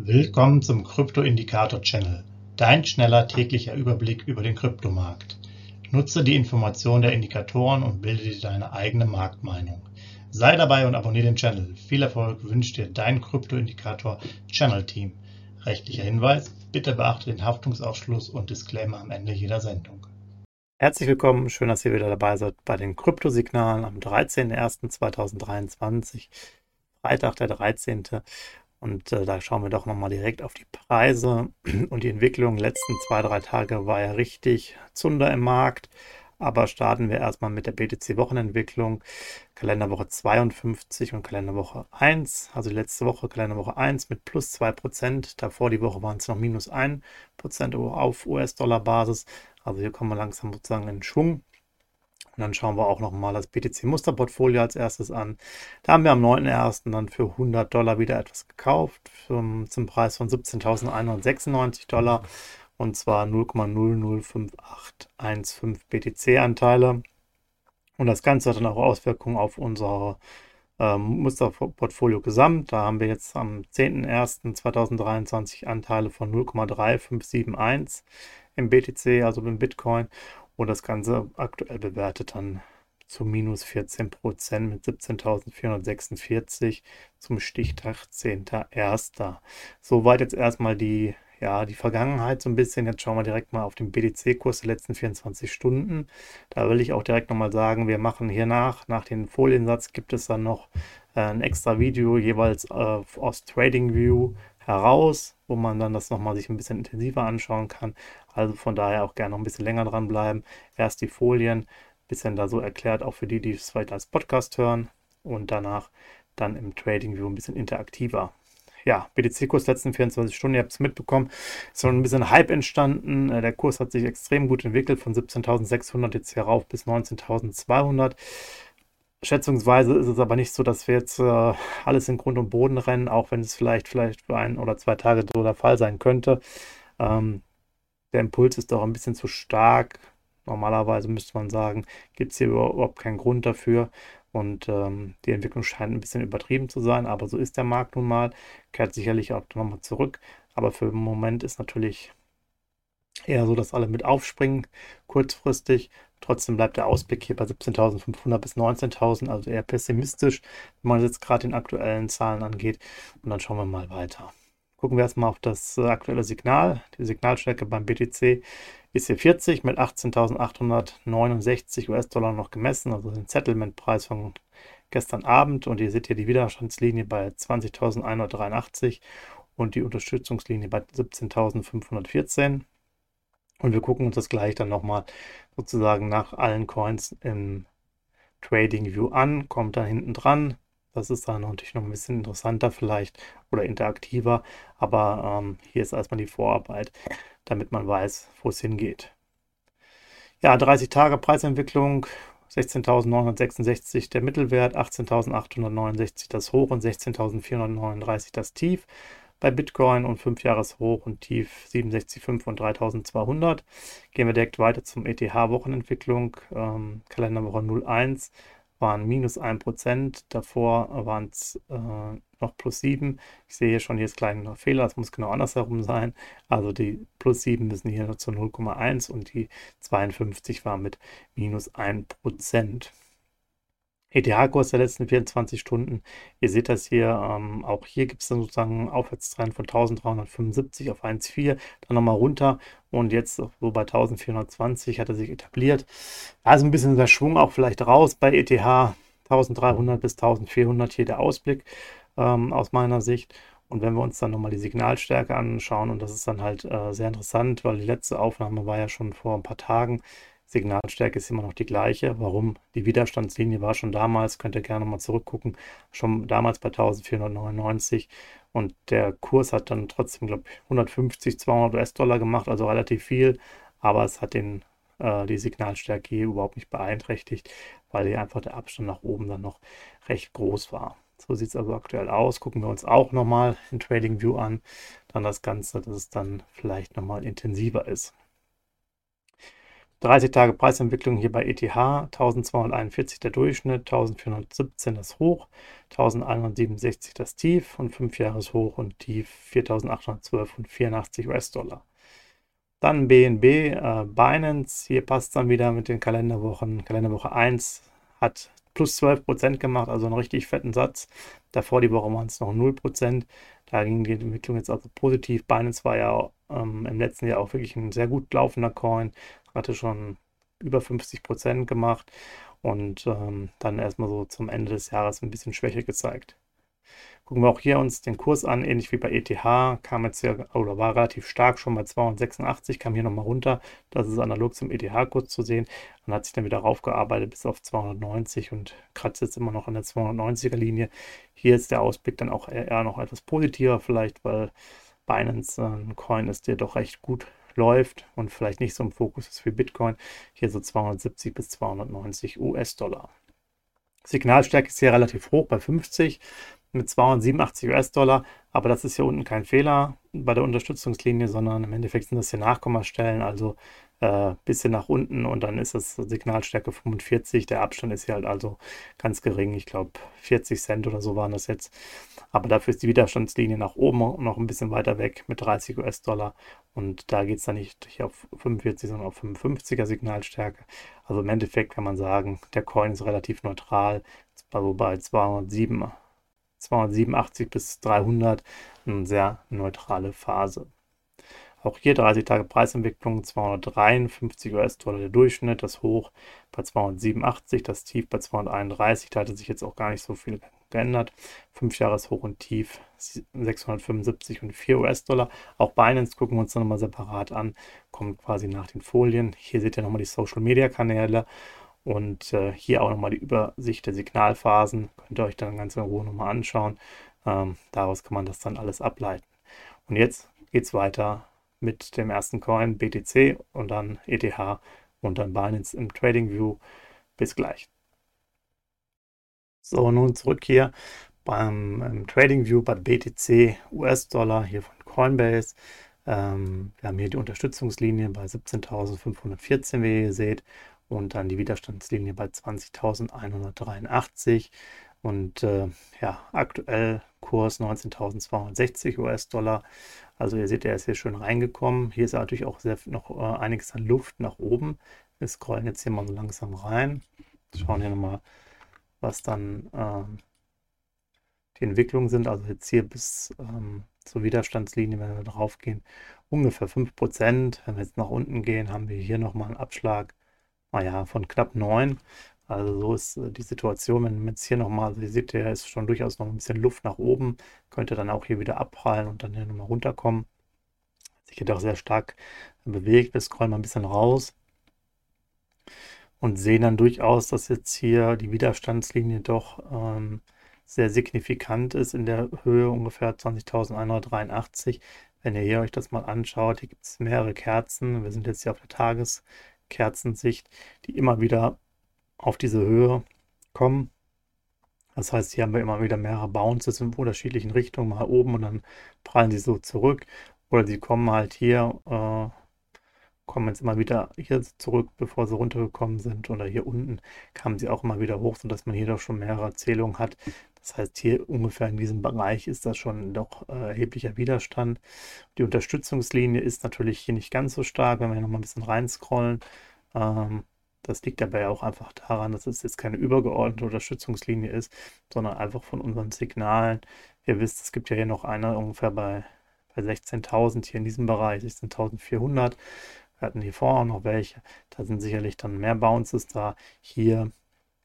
Willkommen zum Krypto-Indikator-Channel, dein schneller täglicher Überblick über den Kryptomarkt. Nutze die Informationen der Indikatoren und bilde dir deine eigene Marktmeinung. Sei dabei und abonniere den Channel. Viel Erfolg wünscht dir dein Krypto-Indikator-Channel-Team. Rechtlicher Hinweis, bitte beachte den Haftungsausschluss und Disclaimer am Ende jeder Sendung. Herzlich willkommen, schön, dass ihr wieder dabei seid bei den Kryptosignalen am 13.01.2023, Freitag der 13. Und äh, da schauen wir doch nochmal direkt auf die Preise und die Entwicklung. Die letzten zwei, drei Tage war ja richtig Zunder im Markt. Aber starten wir erstmal mit der BTC-Wochenentwicklung. Kalenderwoche 52 und Kalenderwoche 1. Also die letzte Woche, Kalenderwoche 1 mit plus 2%. Davor die Woche waren es noch minus 1% auf US-Dollar-Basis. Also hier kommen wir langsam sozusagen in Schwung. Und dann schauen wir auch nochmal das BTC-Musterportfolio als erstes an. Da haben wir am 9.01. dann für 100 Dollar wieder etwas gekauft, zum, zum Preis von 17.196 Dollar. Und zwar 0,005815 BTC-Anteile. Und das Ganze hat dann auch Auswirkungen auf unser ähm, Musterportfolio gesamt. Da haben wir jetzt am 10.01.2023 Anteile von 0,3571 im BTC, also im Bitcoin. Und das Ganze aktuell bewertet dann zu minus 14 Prozent mit 17.446 zum Stichtag 10.01. Soweit jetzt erstmal die, ja, die Vergangenheit so ein bisschen. Jetzt schauen wir direkt mal auf den BTC-Kurs der letzten 24 Stunden. Da will ich auch direkt nochmal sagen, wir machen hier nach, nach dem Foliensatz gibt es dann noch äh, ein extra Video jeweils äh, aus TradingView heraus, wo man dann das nochmal sich ein bisschen intensiver anschauen kann. Also von daher auch gerne noch ein bisschen länger dranbleiben. Erst die Folien, bisschen da so erklärt, auch für die, die es vielleicht als Podcast hören und danach dann im Trading View ein bisschen interaktiver. Ja, BTC-Kurs letzten 24 Stunden, ihr habt es mitbekommen, ist so ein bisschen Hype entstanden. Äh, der Kurs hat sich extrem gut entwickelt, von 17.600 jetzt hier rauf bis 19.200. Schätzungsweise ist es aber nicht so, dass wir jetzt äh, alles in Grund und Boden rennen, auch wenn es vielleicht, vielleicht für ein oder zwei Tage so der Fall sein könnte. Ähm, der Impuls ist doch ein bisschen zu stark. Normalerweise müsste man sagen, gibt es hier überhaupt keinen Grund dafür. Und ähm, die Entwicklung scheint ein bisschen übertrieben zu sein, aber so ist der Markt nun mal. Kehrt sicherlich auch nochmal zurück. Aber für den Moment ist natürlich eher so, dass alle mit aufspringen, kurzfristig. Trotzdem bleibt der Ausblick hier bei 17.500 bis 19.000, also eher pessimistisch, wenn man jetzt gerade den aktuellen Zahlen angeht. Und dann schauen wir mal weiter. Gucken wir erstmal auf das äh, aktuelle Signal. Die Signalstärke beim BTC ist hier 40 mit 18.869 US-Dollar noch gemessen, also den Settlement-Preis von gestern Abend. Und ihr seht hier die Widerstandslinie bei 20.183 und die Unterstützungslinie bei 17.514. Und wir gucken uns das gleich dann nochmal sozusagen nach allen Coins im Trading View an, kommt da hinten dran. Das ist dann natürlich noch ein bisschen interessanter vielleicht oder interaktiver, aber ähm, hier ist erstmal die Vorarbeit, damit man weiß, wo es hingeht. Ja, 30 Tage Preisentwicklung, 16.966 der Mittelwert, 18.869 das Hoch und 16.439 das Tief bei Bitcoin und 5 Jahres Hoch und Tief 67,5 und 3200. Gehen wir direkt weiter zum ETH-Wochenentwicklung, ähm, Kalenderwoche 01 waren minus 1%, davor waren es äh, noch plus 7. Ich sehe hier schon, hier ist kleiner Fehler, das muss genau andersherum sein. Also die plus 7 müssen hier noch zu 0,1 und die 52 war mit minus 1%. ETH-Kurs der letzten 24 Stunden. Ihr seht das hier, ähm, auch hier gibt es dann sozusagen einen Aufwärtstrend von 1375 auf 1,4, dann nochmal runter und jetzt so bei 1420 hat er sich etabliert. Also ein bisschen der Schwung auch vielleicht raus bei ETH 1300 bis 1400 hier der Ausblick ähm, aus meiner Sicht. Und wenn wir uns dann nochmal die Signalstärke anschauen, und das ist dann halt äh, sehr interessant, weil die letzte Aufnahme war ja schon vor ein paar Tagen, Signalstärke ist immer noch die gleiche. Warum? Die Widerstandslinie war schon damals, könnt ihr gerne mal zurückgucken, schon damals bei 1499 und der Kurs hat dann trotzdem, glaube ich, 150, 200 US-Dollar gemacht, also relativ viel, aber es hat den, äh, die Signalstärke hier überhaupt nicht beeinträchtigt, weil hier einfach der Abstand nach oben dann noch recht groß war. So sieht es also aktuell aus. Gucken wir uns auch nochmal in TradingView an. Dann das Ganze, dass es dann vielleicht nochmal intensiver ist. 30 Tage Preisentwicklung hier bei ETH, 1241 der Durchschnitt, 1417 das Hoch, 1167 das Tief und 5 Jahres Hoch und Tief 4812 und 84 US-Dollar. Dann BNB, äh, Binance, hier passt dann wieder mit den Kalenderwochen. Kalenderwoche 1 hat plus 12% gemacht, also einen richtig fetten Satz. Davor die Woche waren es noch 0%. Da ging die Entwicklung jetzt also positiv. Binance war ja ähm, im letzten Jahr auch wirklich ein sehr gut laufender Coin, hatte schon über 50% gemacht und ähm, dann erstmal so zum Ende des Jahres ein bisschen Schwäche gezeigt. Gucken wir auch hier uns den Kurs an, ähnlich wie bei ETH, kam jetzt ja, oder war relativ stark schon bei 286, kam hier nochmal runter. Das ist analog zum ETH-Kurs zu sehen. Dann hat sich dann wieder raufgearbeitet bis auf 290 und kratzt jetzt immer noch an der 290er-Linie. Hier ist der Ausblick dann auch eher noch etwas positiver, vielleicht, weil Binance ein Coin ist, der doch recht gut läuft und vielleicht nicht so im Fokus ist wie Bitcoin. Hier so 270 bis 290 US-Dollar. Signalstärke ist hier relativ hoch bei 50 mit 287 US-Dollar. Aber das ist hier unten kein Fehler bei der Unterstützungslinie, sondern im Endeffekt sind das hier Nachkommastellen, also äh, bisschen nach unten und dann ist das Signalstärke 45. Der Abstand ist hier halt also ganz gering. Ich glaube 40 Cent oder so waren das jetzt. Aber dafür ist die Widerstandslinie nach oben noch ein bisschen weiter weg mit 30 US-Dollar. Und da geht es dann nicht hier auf 45, sondern auf 55er Signalstärke. Also im Endeffekt kann man sagen, der Coin ist relativ neutral. Also bei 207 287 bis 300 eine sehr neutrale Phase. Auch hier 30 Tage Preisentwicklung 253 US-Dollar der Durchschnitt, das Hoch bei 287, das Tief bei 231. Da hatte sich jetzt auch gar nicht so viel geändert. 5 Jahres Hoch und Tief 675 und 4 US-Dollar. Auch Binance gucken wir uns dann nochmal separat an, kommt quasi nach den Folien. Hier seht ihr nochmal die Social Media Kanäle und äh, hier auch nochmal die Übersicht der Signalphasen. Könnt ihr euch dann ganz in Ruhe nochmal anschauen. Ähm, daraus kann man das dann alles ableiten. Und jetzt geht es weiter mit dem ersten Coin BTC und dann ETH und dann Binance im Trading View. Bis gleich. So, nun zurück hier beim Trading View bei BTC US-Dollar hier von Coinbase. Ähm, wir haben hier die Unterstützungslinie bei 17.514, wie ihr seht, und dann die Widerstandslinie bei 20.183 und äh, ja, aktuell Kurs 19.260 US-Dollar. Also ihr seht, er ist hier schön reingekommen. Hier ist natürlich auch sehr, noch äh, einiges an Luft nach oben. Wir scrollen jetzt hier mal so langsam rein. Schauen hier nochmal, was dann äh, die Entwicklungen sind. Also jetzt hier bis ähm, zur Widerstandslinie, wenn wir drauf gehen, ungefähr 5%. Wenn wir jetzt nach unten gehen, haben wir hier nochmal einen Abschlag naja, von knapp 9. Also so ist äh, die Situation, wenn man jetzt hier nochmal, also ihr seht, hier ist schon durchaus noch ein bisschen Luft nach oben, könnte dann auch hier wieder abprallen und dann hier nochmal runterkommen. Sich hier doch sehr stark bewegt. Wir scrollen mal ein bisschen raus und sehen dann durchaus, dass jetzt hier die Widerstandslinie doch ähm, sehr signifikant ist in der Höhe ungefähr 20.183. Wenn ihr hier euch das mal anschaut, hier gibt es mehrere Kerzen. Wir sind jetzt hier auf der Tages- Kerzensicht, die immer wieder auf diese Höhe kommen. Das heißt, hier haben wir immer wieder mehrere Bounces in unterschiedlichen Richtungen, mal oben und dann prallen sie so zurück. Oder sie kommen halt hier, äh, kommen jetzt immer wieder hier zurück, bevor sie runtergekommen sind. Oder hier unten kamen sie auch immer wieder hoch, sodass man hier doch schon mehrere Zählungen hat. Das heißt, hier ungefähr in diesem Bereich ist das schon doch äh, erheblicher Widerstand. Die Unterstützungslinie ist natürlich hier nicht ganz so stark, wenn wir hier nochmal ein bisschen reinscrollen. Ähm, das liegt dabei auch einfach daran, dass es jetzt keine übergeordnete Unterstützungslinie ist, sondern einfach von unseren Signalen. Ihr wisst, es gibt ja hier noch eine ungefähr bei, bei 16.000 hier in diesem Bereich, 16.400. Wir hatten hier vorher auch noch welche. Da sind sicherlich dann mehr Bounces da. Hier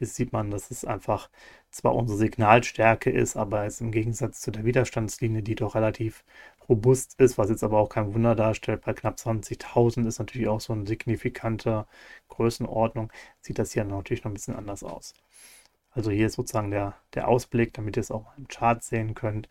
sieht man, dass es einfach zwar unsere Signalstärke ist, aber es im Gegensatz zu der Widerstandslinie, die doch relativ robust ist, was jetzt aber auch kein Wunder darstellt, bei knapp 20.000 ist natürlich auch so eine signifikante Größenordnung, sieht das hier natürlich noch ein bisschen anders aus. Also hier ist sozusagen der, der Ausblick, damit ihr es auch im Chart sehen könnt.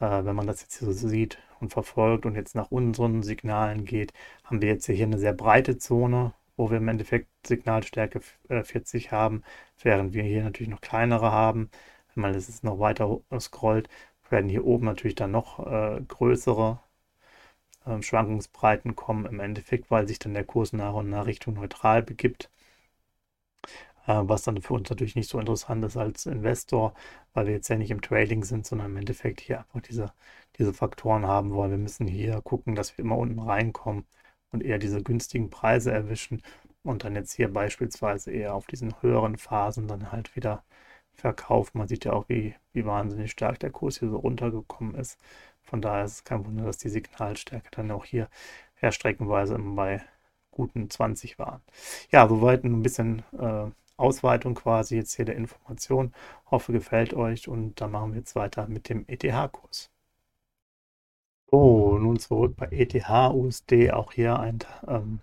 Äh, wenn man das jetzt hier so sieht und verfolgt und jetzt nach unseren Signalen geht, haben wir jetzt hier eine sehr breite Zone, wo wir im Endeffekt Signalstärke 40 äh, haben, während wir hier natürlich noch kleinere haben. Wenn man das jetzt noch weiter scrollt, werden hier oben natürlich dann noch äh, größere äh, Schwankungsbreiten kommen, im Endeffekt, weil sich dann der Kurs nach und nach Richtung neutral begibt. Äh, was dann für uns natürlich nicht so interessant ist als Investor, weil wir jetzt ja nicht im Trading sind, sondern im Endeffekt hier einfach diese, diese Faktoren haben wollen. Wir müssen hier gucken, dass wir immer unten reinkommen und eher diese günstigen Preise erwischen und dann jetzt hier beispielsweise eher auf diesen höheren Phasen dann halt wieder verkaufen. Man sieht ja auch, wie, wie wahnsinnig stark der Kurs hier so runtergekommen ist. Von daher ist es kein Wunder, dass die Signalstärke dann auch hier herstreckenweise immer bei guten 20 waren. Ja, soweit ein bisschen äh, Ausweitung quasi jetzt hier der Information. Hoffe, gefällt euch und dann machen wir jetzt weiter mit dem ETH-Kurs. So, nun zurück bei ETH USD, auch hier ein, ähm,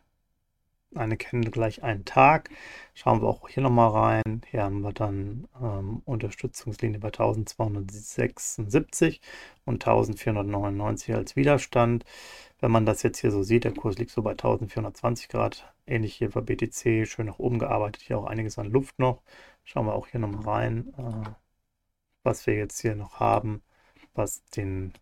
eine Candle gleich einen Tag. Schauen wir auch hier nochmal rein. Hier haben wir dann ähm, Unterstützungslinie bei 1276 und 1499 als Widerstand. Wenn man das jetzt hier so sieht, der Kurs liegt so bei 1420 Grad, ähnlich hier bei BTC, schön nach oben gearbeitet, hier auch einiges an Luft noch. Schauen wir auch hier nochmal rein, äh, was wir jetzt hier noch haben, was den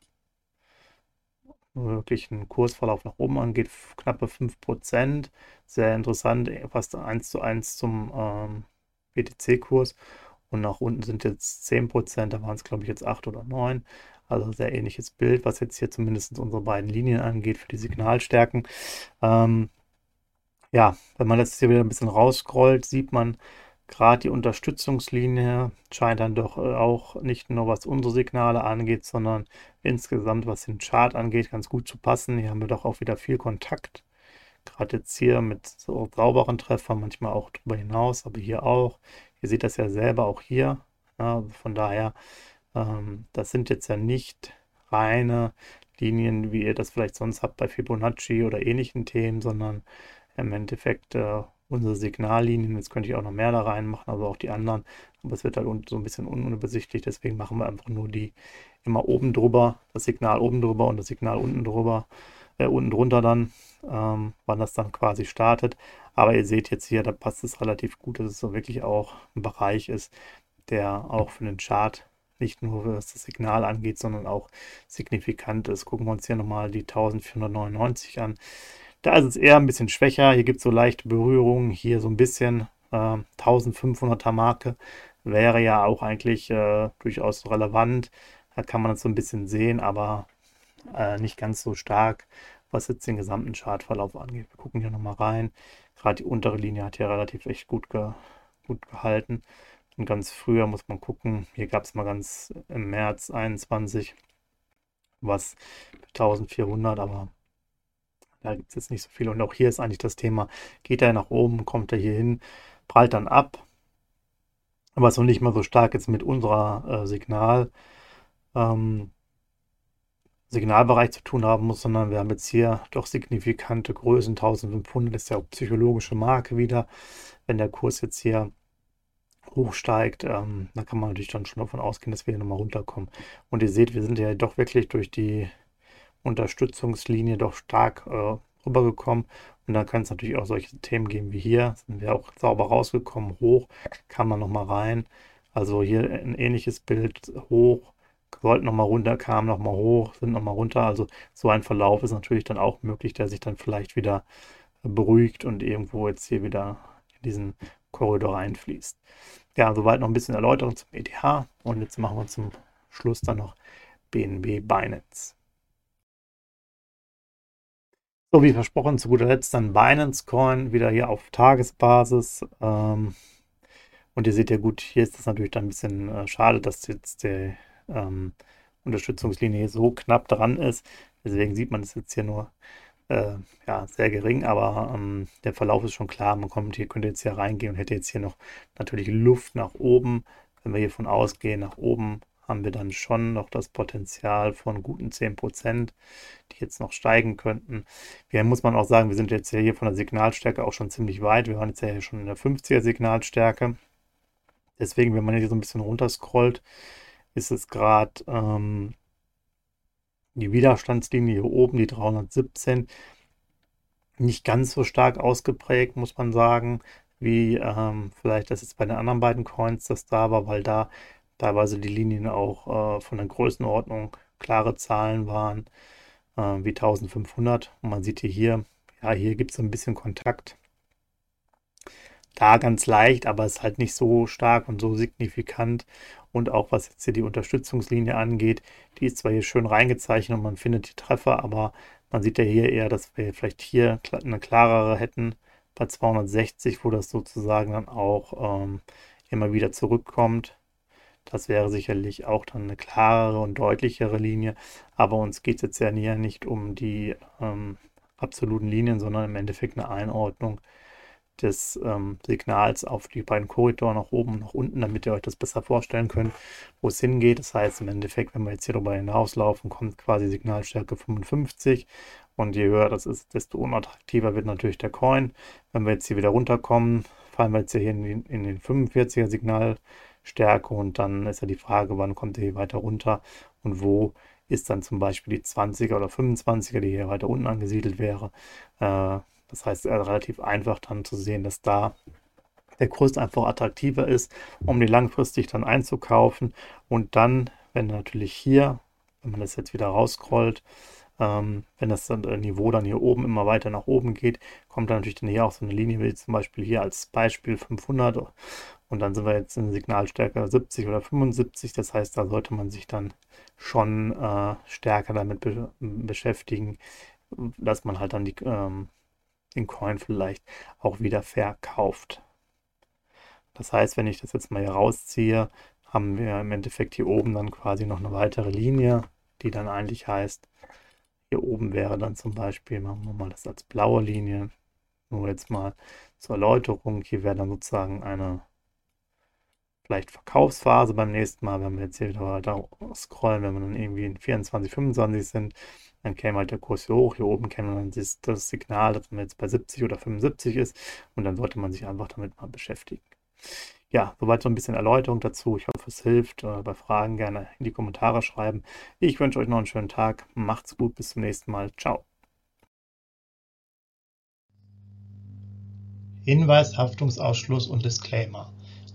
wirklichen Kursverlauf nach oben angeht, knappe 5%. Sehr interessant, fast 1 zu 1 zum ähm, BTC-Kurs. Und nach unten sind jetzt 10%, da waren es glaube ich jetzt 8 oder 9. Also sehr ähnliches Bild, was jetzt hier zumindest unsere beiden Linien angeht für die Signalstärken. Ähm, ja, wenn man das hier wieder ein bisschen rausscrollt, sieht man gerade die Unterstützungslinie scheint dann doch äh, auch nicht nur was unsere Signale angeht, sondern insgesamt was den Chart angeht, ganz gut zu passen. Hier haben wir doch auch wieder viel Kontakt. Gerade jetzt hier mit so sauberen Treffern, manchmal auch darüber hinaus, aber hier auch. Ihr seht das ja selber auch hier. Ja, von daher ähm, das sind jetzt ja nicht reine Linien, wie ihr das vielleicht sonst habt bei Fibonacci oder ähnlichen Themen, sondern im Endeffekt äh, unsere Signallinien. Jetzt könnte ich auch noch mehr da reinmachen, also auch die anderen. Aber es wird halt so ein bisschen unübersichtlich. Deswegen machen wir einfach nur die immer oben drüber, das Signal oben drüber und das Signal unten drüber, äh, unten drunter dann, ähm, wann das dann quasi startet. Aber ihr seht jetzt hier, da passt es relativ gut, dass es so wirklich auch ein Bereich ist, der auch für den Chart nicht nur was das Signal angeht, sondern auch signifikant ist. Gucken wir uns hier nochmal die 1499 an. Da ist es eher ein bisschen schwächer. Hier gibt es so leichte Berührungen. Hier so ein bisschen äh, 1500er Marke wäre ja auch eigentlich äh, durchaus relevant. Da kann man das so ein bisschen sehen, aber äh, nicht ganz so stark, was jetzt den gesamten Chartverlauf angeht. Wir gucken hier nochmal rein. Gerade die untere Linie hat hier relativ echt gut, ge gut gehalten. Und ganz früher muss man gucken, hier gab es mal ganz im März 21 was 1400, aber da gibt es jetzt nicht so viel. Und auch hier ist eigentlich das Thema, geht er nach oben, kommt er hier hin, prallt dann ab. Aber noch nicht mal so stark jetzt mit unserer äh, Signal, ähm, Signalbereich zu tun haben muss, sondern wir haben jetzt hier doch signifikante Größen, 1500 ist ja auch psychologische Marke wieder. Wenn der Kurs jetzt hier hochsteigt, ähm, da kann man natürlich dann schon davon ausgehen, dass wir hier nochmal runterkommen. Und ihr seht, wir sind ja doch wirklich durch die Unterstützungslinie doch stark äh, rübergekommen. Und dann kann es natürlich auch solche Themen geben wie hier. Sind wir auch sauber rausgekommen, hoch, kann man nochmal rein. Also hier ein ähnliches Bild, hoch, sollten nochmal runter, kamen nochmal hoch, sind nochmal runter. Also so ein Verlauf ist natürlich dann auch möglich, der sich dann vielleicht wieder beruhigt und irgendwo jetzt hier wieder in diesen Korridor reinfließt. Ja, soweit noch ein bisschen Erläuterung zum ETH und jetzt machen wir zum Schluss dann noch BNB Binance. So wie versprochen, zu guter Letzt dann Binance Coin wieder hier auf Tagesbasis. Ähm, und ihr seht ja gut, hier ist das natürlich dann ein bisschen äh, schade, dass jetzt die ähm, Unterstützungslinie so knapp dran ist. Deswegen sieht man es jetzt hier nur äh, ja, sehr gering, aber ähm, der Verlauf ist schon klar. Man kommt hier, könnte jetzt hier reingehen und hätte jetzt hier noch natürlich Luft nach oben. Wenn wir hiervon ausgehen, nach oben haben wir dann schon noch das Potenzial von guten 10%, die jetzt noch steigen könnten. Hier muss man auch sagen, wir sind jetzt hier von der Signalstärke auch schon ziemlich weit. Wir waren jetzt ja hier schon in der 50er Signalstärke. Deswegen, wenn man hier so ein bisschen runterscrollt, ist es gerade ähm, die Widerstandslinie hier oben, die 317, nicht ganz so stark ausgeprägt, muss man sagen, wie ähm, vielleicht das jetzt bei den anderen beiden Coins das da war, weil da teilweise die Linien auch äh, von der Größenordnung klare Zahlen waren. äh, wie 1500. Und man sieht hier, ja, hier gibt es ein bisschen Kontakt. Da ganz leicht, aber es ist halt nicht so stark und so signifikant. Und auch was jetzt hier die Unterstützungslinie angeht, die ist zwar hier schön reingezeichnet und man findet die Treffer, aber man sieht ja hier eher, dass wir vielleicht hier eine klarere hätten bei 260, wo das sozusagen dann auch ähm, immer wieder zurückkommt. Das wäre sicherlich auch dann eine klarere und deutlichere Linie. Aber uns geht es jetzt ja hier nicht um die ähm, absoluten Linien, sondern im Endeffekt eine Einordnung des ähm, Signals auf die beiden Korridore nach oben und nach unten, damit ihr euch das besser vorstellen könnt, wo es hingeht. Das heißt im Endeffekt, wenn wir jetzt hier darüber hinauslaufen, kommt quasi Signalstärke 55 und je höher das ist, desto unattraktiver wird natürlich der Coin. Wenn wir jetzt hier wieder runterkommen, fallen wir jetzt hier in den, in den 45er Signalstärke und dann ist ja die Frage, wann kommt er hier weiter runter und wo ist dann zum Beispiel die 20er oder 25er, die hier weiter unten angesiedelt wäre. Äh, das heißt, äh, relativ einfach dann zu sehen, dass da der Kurs einfach attraktiver ist, um die langfristig dann einzukaufen. Und dann, wenn natürlich hier, wenn man das jetzt wieder rausscrollt, ähm, wenn das äh, Niveau dann hier oben immer weiter nach oben geht, kommt dann natürlich dann hier auch so eine Linie, wie zum Beispiel hier als Beispiel 500 und dann sind wir jetzt in Signalstärke 70 oder 75. Das heißt, da sollte man sich dann schon äh, stärker damit be beschäftigen, dass man halt dann die, ähm, den Coin vielleicht auch wieder verkauft. Das heißt, wenn ich das jetzt mal hier rausziehe, haben wir im Endeffekt hier oben dann quasi noch eine weitere Linie, die dann eigentlich heißt, hier oben wäre dann zum Beispiel, machen wir mal das als blaue Linie, nur jetzt mal zur Erläuterung, hier wäre dann sozusagen eine vielleicht Verkaufsphase beim nächsten Mal, wenn wir jetzt hier wieder weiter scrollen, wenn wir dann irgendwie in 24, 25 sind, dann käme halt der Kurs hier hoch, hier oben käme dann das, das Signal, dass man jetzt bei 70 oder 75 ist und dann sollte man sich einfach damit mal beschäftigen. Ja, soweit so ein bisschen Erläuterung dazu. Ich hoffe, es hilft. Äh, bei Fragen gerne in die Kommentare schreiben. Ich wünsche euch noch einen schönen Tag. Macht's gut, bis zum nächsten Mal. Ciao. Hinweis, Haftungsausschluss und Disclaimer.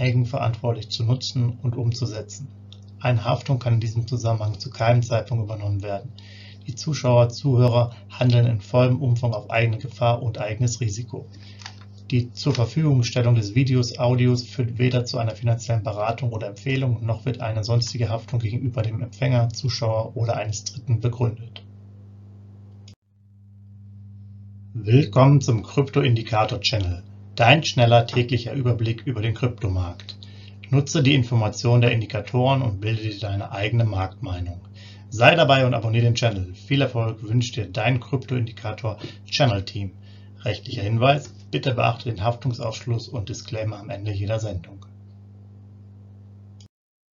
eigenverantwortlich zu nutzen und umzusetzen. Eine Haftung kann in diesem Zusammenhang zu keinem Zeitpunkt übernommen werden. Die Zuschauer/Zuhörer handeln in vollem Umfang auf eigene Gefahr und eigenes Risiko. Die Zurverfügungstellung des Videos, Audios führt weder zu einer finanziellen Beratung oder Empfehlung, noch wird eine sonstige Haftung gegenüber dem Empfänger, Zuschauer oder eines Dritten begründet. Willkommen zum Krypto-Indikator Channel. Dein schneller täglicher Überblick über den Kryptomarkt. Nutze die Informationen der Indikatoren und bilde dir deine eigene Marktmeinung. Sei dabei und abonniere den Channel. Viel Erfolg wünscht dir dein Kryptoindikator Channel Team. Rechtlicher Hinweis, bitte beachte den Haftungsausschluss und Disclaimer am Ende jeder Sendung.